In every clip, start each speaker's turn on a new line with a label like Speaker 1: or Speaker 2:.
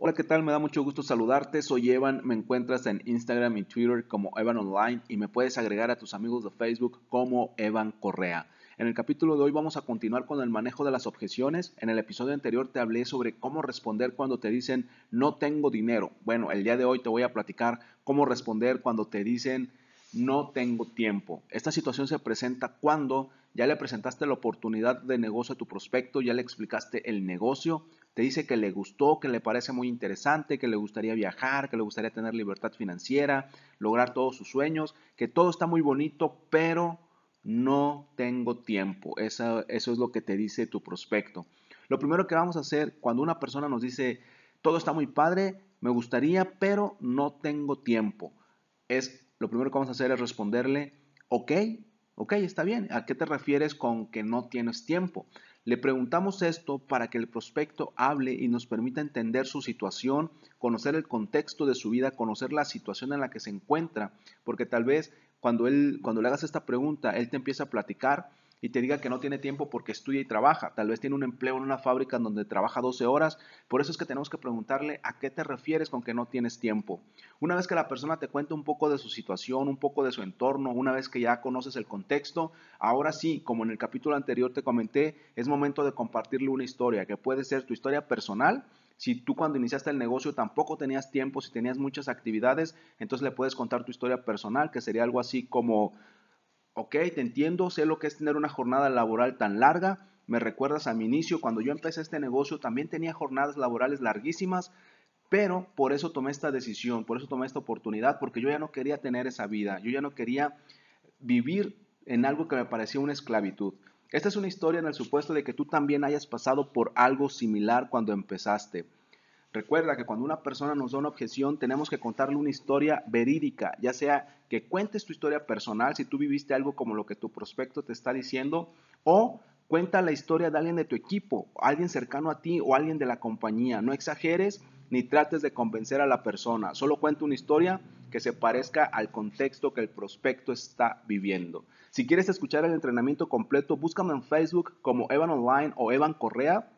Speaker 1: Hola, ¿qué tal? Me da mucho gusto saludarte. Soy Evan. Me encuentras en Instagram y Twitter como Evan Online y me puedes agregar a tus amigos de Facebook como Evan Correa. En el capítulo de hoy vamos a continuar con el manejo de las objeciones. En el episodio anterior te hablé sobre cómo responder cuando te dicen no tengo dinero. Bueno, el día de hoy te voy a platicar cómo responder cuando te dicen no tengo tiempo. Esta situación se presenta cuando ya le presentaste la oportunidad de negocio a tu prospecto, ya le explicaste el negocio, te dice que le gustó, que le parece muy interesante, que le gustaría viajar, que le gustaría tener libertad financiera, lograr todos sus sueños, que todo está muy bonito, pero no tengo tiempo. Eso, eso es lo que te dice tu prospecto. Lo primero que vamos a hacer cuando una persona nos dice, todo está muy padre, me gustaría, pero no tengo tiempo, es lo primero que vamos a hacer es responderle, ok, ok, está bien, ¿a qué te refieres con que no tienes tiempo? Le preguntamos esto para que el prospecto hable y nos permita entender su situación, conocer el contexto de su vida, conocer la situación en la que se encuentra, porque tal vez cuando, él, cuando le hagas esta pregunta, él te empieza a platicar y te diga que no tiene tiempo porque estudia y trabaja. Tal vez tiene un empleo en una fábrica donde trabaja 12 horas. Por eso es que tenemos que preguntarle a qué te refieres con que no tienes tiempo. Una vez que la persona te cuenta un poco de su situación, un poco de su entorno, una vez que ya conoces el contexto, ahora sí, como en el capítulo anterior te comenté, es momento de compartirle una historia que puede ser tu historia personal si tú cuando iniciaste el negocio tampoco tenías tiempo, si tenías muchas actividades, entonces le puedes contar tu historia personal, que sería algo así como, ok, te entiendo, sé lo que es tener una jornada laboral tan larga. Me recuerdas a mi inicio, cuando yo empecé este negocio también tenía jornadas laborales larguísimas, pero por eso tomé esta decisión, por eso tomé esta oportunidad, porque yo ya no quería tener esa vida, yo ya no quería vivir en algo que me parecía una esclavitud. Esta es una historia en el supuesto de que tú también hayas pasado por algo similar cuando empezaste. Recuerda que cuando una persona nos da una objeción, tenemos que contarle una historia verídica, ya sea que cuentes tu historia personal, si tú viviste algo como lo que tu prospecto te está diciendo, o cuenta la historia de alguien de tu equipo, alguien cercano a ti o alguien de la compañía. No exageres ni trates de convencer a la persona, solo cuenta una historia que se parezca al contexto que el prospecto está viviendo. Si quieres escuchar el entrenamiento completo, búscame en Facebook como Evan Online o Evan Correa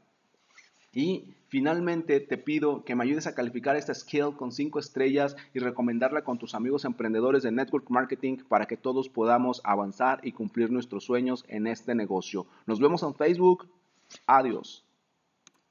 Speaker 1: y finalmente te pido que me ayudes a calificar esta skill con 5 estrellas y recomendarla con tus amigos emprendedores de network marketing para que todos podamos avanzar y cumplir nuestros sueños en este negocio. Nos vemos en Facebook. Adiós.